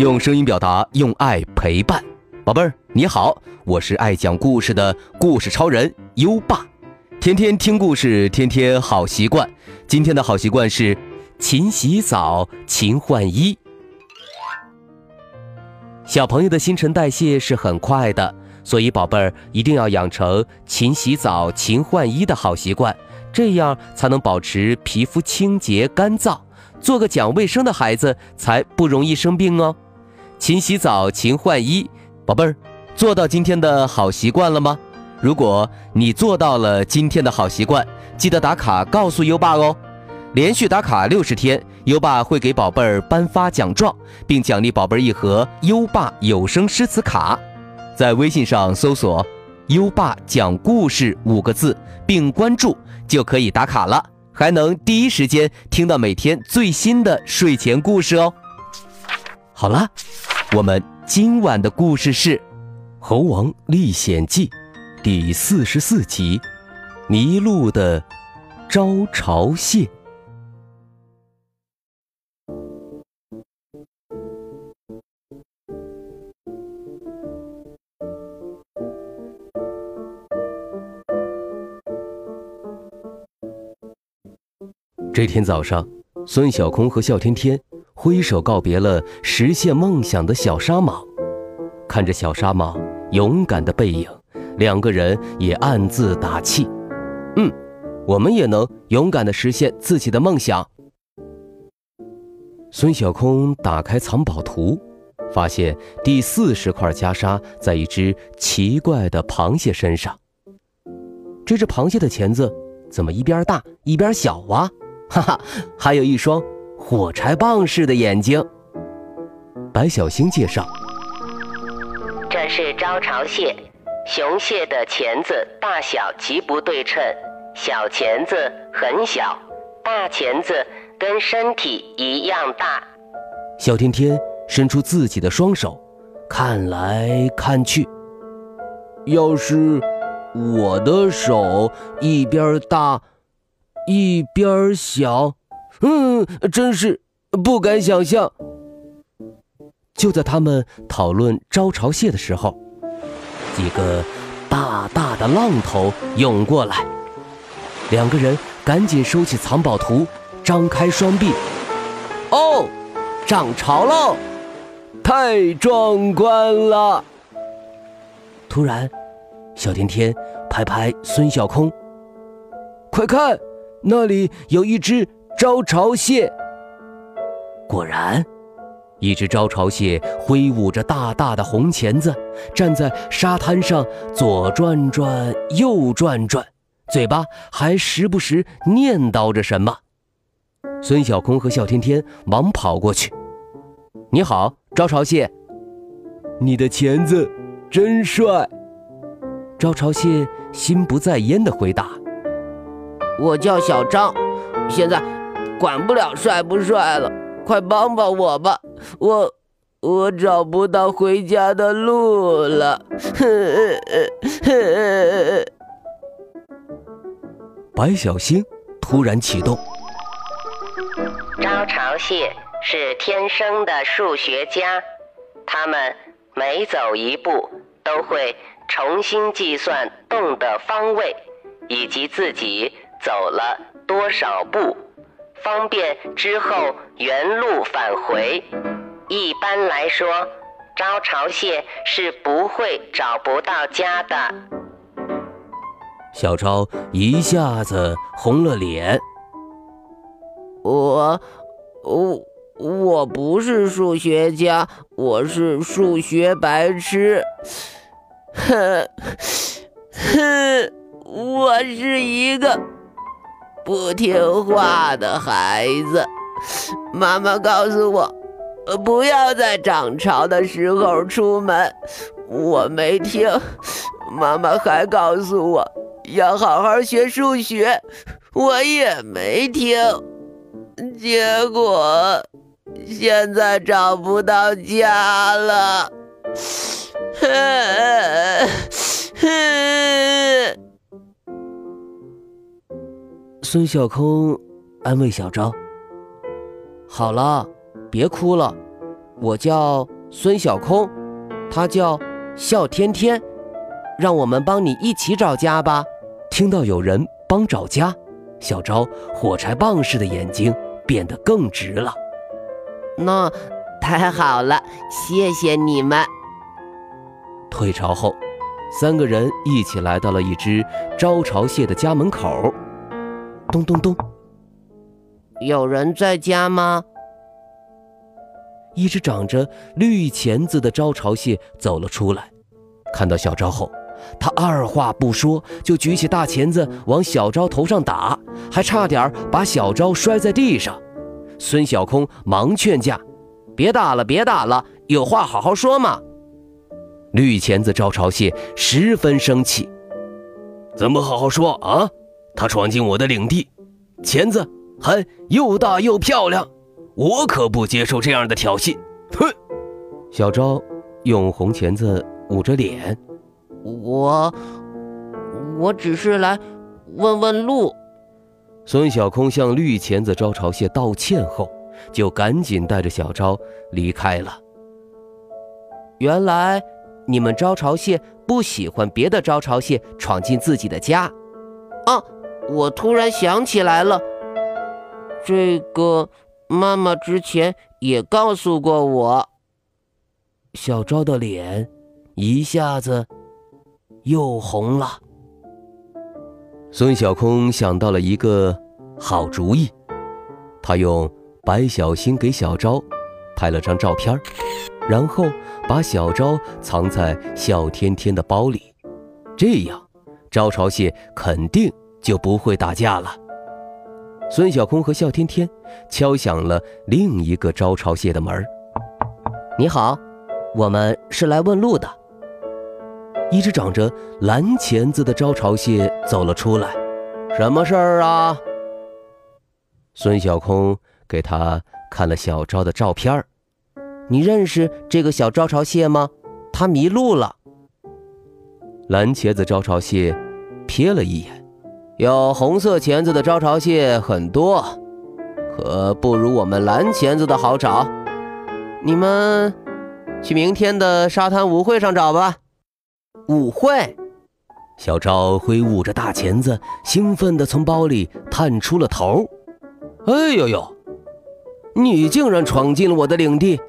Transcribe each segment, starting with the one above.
用声音表达，用爱陪伴。宝贝儿，你好，我是爱讲故事的故事超人优爸。天天听故事，天天好习惯。今天的好习惯是勤洗澡，勤换衣。小朋友的新陈代谢是很快的，所以宝贝儿一定要养成勤洗澡、勤换衣的好习惯，这样才能保持皮肤清洁干燥，做个讲卫生的孩子，才不容易生病哦。勤洗澡，勤换衣，宝贝儿，做到今天的好习惯了吗？如果你做到了今天的好习惯，记得打卡告诉优爸哦。连续打卡六十天，优爸会给宝贝儿颁发奖状，并奖励宝贝儿一盒优爸有声诗词卡。在微信上搜索“优爸讲故事”五个字，并关注就可以打卡了，还能第一时间听到每天最新的睡前故事哦。好了，我们今晚的故事是《猴王历险记》第四十四集《迷路的招潮蟹》。这天早上，孙小空和笑天天挥手告别了实现梦想的小沙蟒。看着小沙蟒勇敢的背影，两个人也暗自打气：“嗯，我们也能勇敢的实现自己的梦想。”孙小空打开藏宝图，发现第四十块袈裟在一只奇怪的螃蟹身上。这只螃蟹的钳子怎么一边大一边小啊？哈哈，还有一双火柴棒似的眼睛。白小星介绍：“这是招潮蟹，雄蟹的钳子大小极不对称，小钳子很小，大钳子跟身体一样大。”小天天伸出自己的双手，看来看去，要是我的手一边大。一边小，嗯，真是不敢想象。就在他们讨论招潮蟹的时候，几个大大的浪头涌过来，两个人赶紧收起藏宝图，张开双臂。哦，涨潮喽！太壮观了！突然，小天天拍拍孙小空，快看！那里有一只招潮蟹。果然，一只招潮蟹挥舞着大大的红钳子，站在沙滩上左转转，右转转，嘴巴还时不时念叨着什么。孙小空和笑天天忙跑过去：“你好，招潮蟹，你的钳子真帅。”招潮蟹心不在焉地回答。我叫小张，现在管不了帅不帅了，快帮帮我吧！我我找不到回家的路了。白小星突然启动。招潮蟹是天生的数学家，他们每走一步都会重新计算洞的方位，以及自己。走了多少步，方便之后原路返回。一般来说，招潮蟹是不会找不到家的。小昭一下子红了脸。我，我，我不是数学家，我是数学白痴。哼，哼，我是一个。不听话的孩子，妈妈告诉我，不要在涨潮的时候出门。我没听，妈妈还告诉我要好好学数学，我也没听。结果现在找不到家了。哼哼。孙小空安慰小昭：“好了，别哭了，我叫孙小空，他叫笑天天，让我们帮你一起找家吧。听到有人帮找家，小昭火柴棒似的眼睛变得更直了。那太好了，谢谢你们。退潮后，三个人一起来到了一只招潮蟹的家门口。咚咚咚，有人在家吗？一只长着绿钳子的招潮蟹走了出来，看到小昭后，他二话不说就举起大钳子往小昭头上打，还差点把小昭摔在地上。孙小空忙劝架：“别打了，别打了，有话好好说嘛。”绿钳子招潮蟹十分生气：“怎么好好说啊？他闯进我的领地，钳子还又大又漂亮。”我可不接受这样的挑衅！哼！小昭用红钳子捂着脸。我，我只是来问问路。孙小空向绿钳子招潮蟹道歉后，就赶紧带着小昭离开了。原来你们招潮蟹不喜欢别的招潮蟹闯进自己的家。啊！我突然想起来了，这个。妈妈之前也告诉过我。小昭的脸一下子又红了。孙小空想到了一个好主意，他用白小星给小昭拍了张照片，然后把小昭藏在笑天天的包里，这样招潮蟹肯定就不会打架了。孙小空和笑天天敲响了另一个招潮蟹的门你好，我们是来问路的。一只长着蓝钳子的招潮蟹走了出来。什么事儿啊？孙小空给他看了小昭的照片你认识这个小招潮蟹吗？它迷路了。蓝钳子招潮蟹瞥了一眼。有红色钳子的招潮蟹很多，可不如我们蓝钳子的好找。你们去明天的沙滩舞会上找吧。舞会，小昭挥舞着大钳子，兴奋地从包里探出了头。哎呦呦，你竟然闯进了我的领地！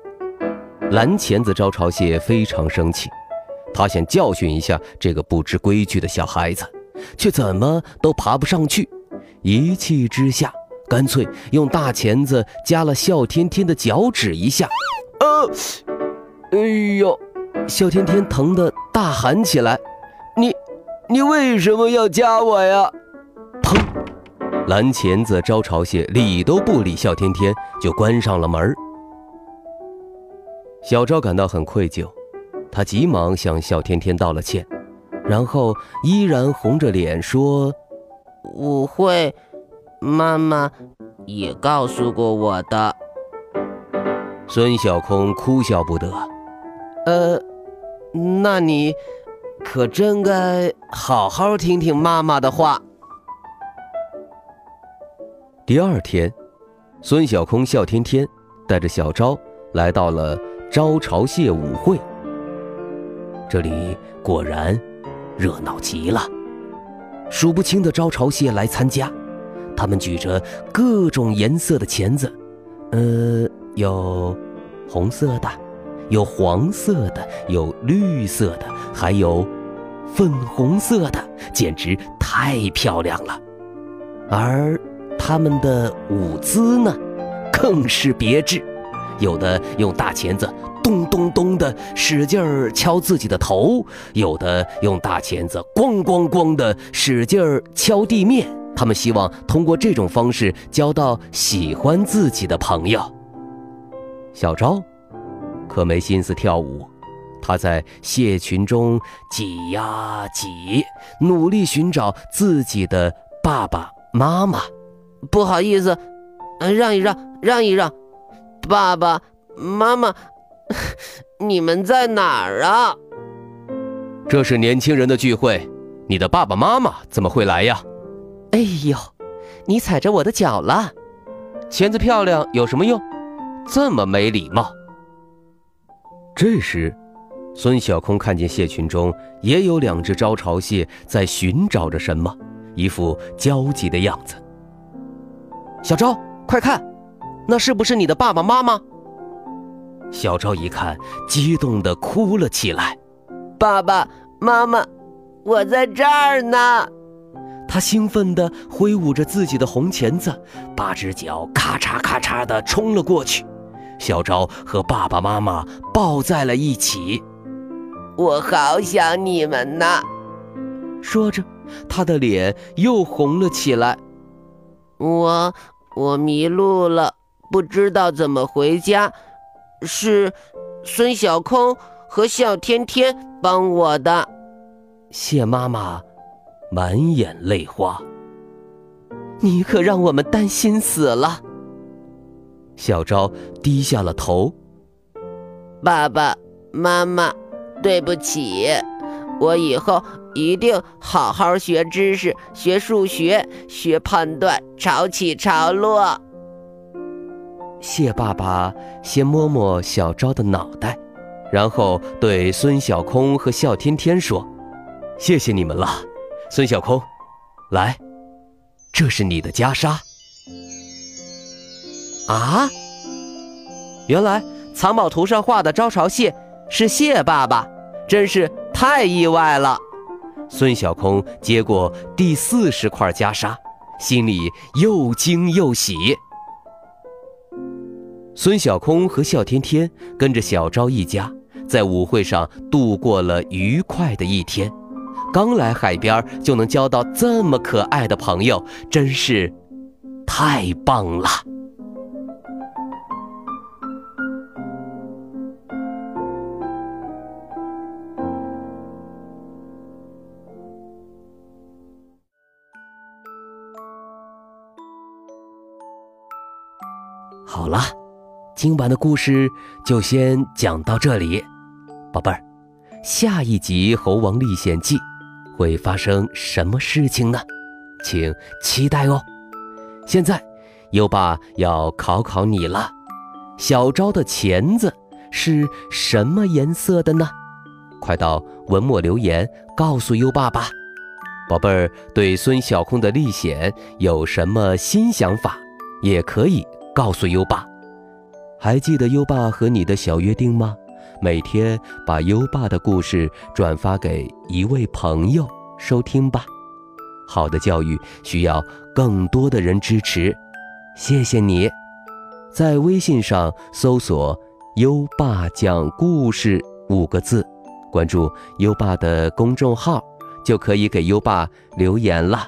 蓝钳子招潮蟹非常生气，他想教训一下这个不知规矩的小孩子。却怎么都爬不上去，一气之下，干脆用大钳子夹了笑天天的脚趾一下。呃，哎呦！笑天天疼得大喊起来：“你，你为什么要夹我呀？”砰！蓝钳子招潮蟹理都不理笑天天，就关上了门。小昭感到很愧疚，他急忙向笑天天道了歉。然后依然红着脸说：“舞会，妈妈也告诉过我的。”孙小空哭笑不得：“呃，那你可真该好好听听妈妈的话。”第二天，孙小空笑天天带着小昭来到了招潮蟹舞会。这里果然。热闹极了，数不清的招潮蟹来参加，他们举着各种颜色的钳子，呃，有红色的，有黄色的，有绿色的，还有粉红色的，简直太漂亮了。而他们的舞姿呢，更是别致，有的用大钳子。咚咚咚的使劲儿敲自己的头，有的用大钳子咣咣咣的使劲儿敲地面。他们希望通过这种方式交到喜欢自己的朋友。小昭可没心思跳舞，他在蟹群中挤呀挤，努力寻找自己的爸爸妈妈。不好意思，嗯让一让，让一让，爸爸妈妈。你们在哪儿啊？这是年轻人的聚会，你的爸爸妈妈怎么会来呀？哎呦，你踩着我的脚了！钳子漂亮有什么用？这么没礼貌！这时，孙小空看见蟹群中也有两只招潮蟹在寻找着什么，一副焦急的样子。小昭，快看，那是不是你的爸爸妈妈？小昭一看，激动地哭了起来。爸爸妈妈，我在这儿呢！他兴奋地挥舞着自己的红钳子，八只脚咔嚓咔嚓地冲了过去。小昭和爸爸妈妈抱在了一起。我好想你们呐！说着，他的脸又红了起来。我我迷路了，不知道怎么回家。是孙小空和笑天天帮我的。谢妈妈满眼泪花，你可让我们担心死了。小昭低下了头。爸爸妈妈，对不起，我以后一定好好学知识，学数学，学判断，潮起潮落。谢爸爸先摸摸小昭的脑袋，然后对孙小空和笑天天说：“谢谢你们了，孙小空，来，这是你的袈裟。”啊！原来藏宝图上画的招潮蟹是蟹爸爸，真是太意外了。孙小空接过第四十块袈裟，心里又惊又喜。孙小空和笑天天跟着小昭一家在舞会上度过了愉快的一天。刚来海边就能交到这么可爱的朋友，真是太棒了。好了，今晚的故事就先讲到这里，宝贝儿，下一集《猴王历险记》会发生什么事情呢？请期待哦。现在，优爸要考考你了，小昭的钳子是什么颜色的呢？快到文末留言告诉优爸吧。宝贝儿，对孙小空的历险有什么新想法，也可以。告诉优爸，还记得优爸和你的小约定吗？每天把优爸的故事转发给一位朋友收听吧。好的教育需要更多的人支持，谢谢你。在微信上搜索“优爸讲故事”五个字，关注优爸的公众号，就可以给优爸留言了。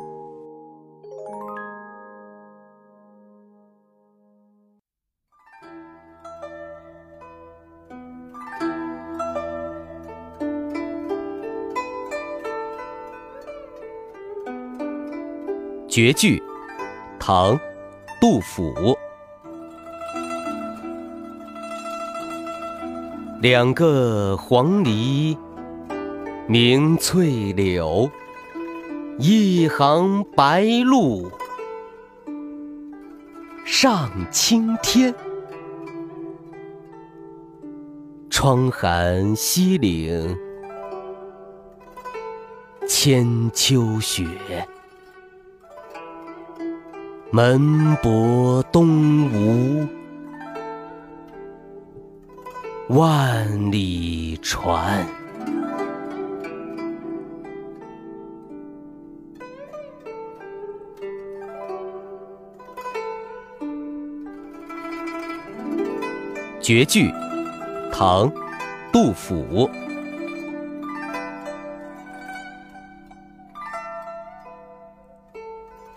绝句，唐，杜甫。两个黄鹂鸣翠柳，一行白鹭上青天。窗含西岭千秋雪。门泊东吴万里船。绝句唐杜甫。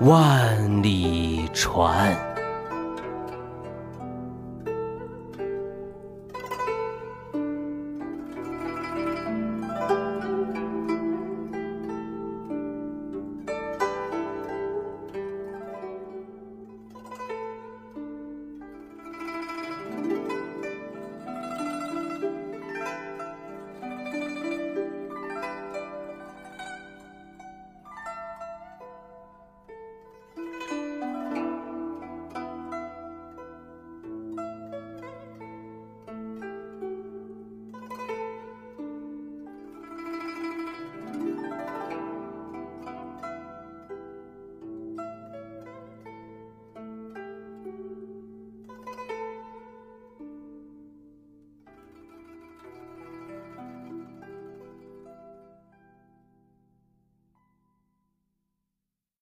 万里船。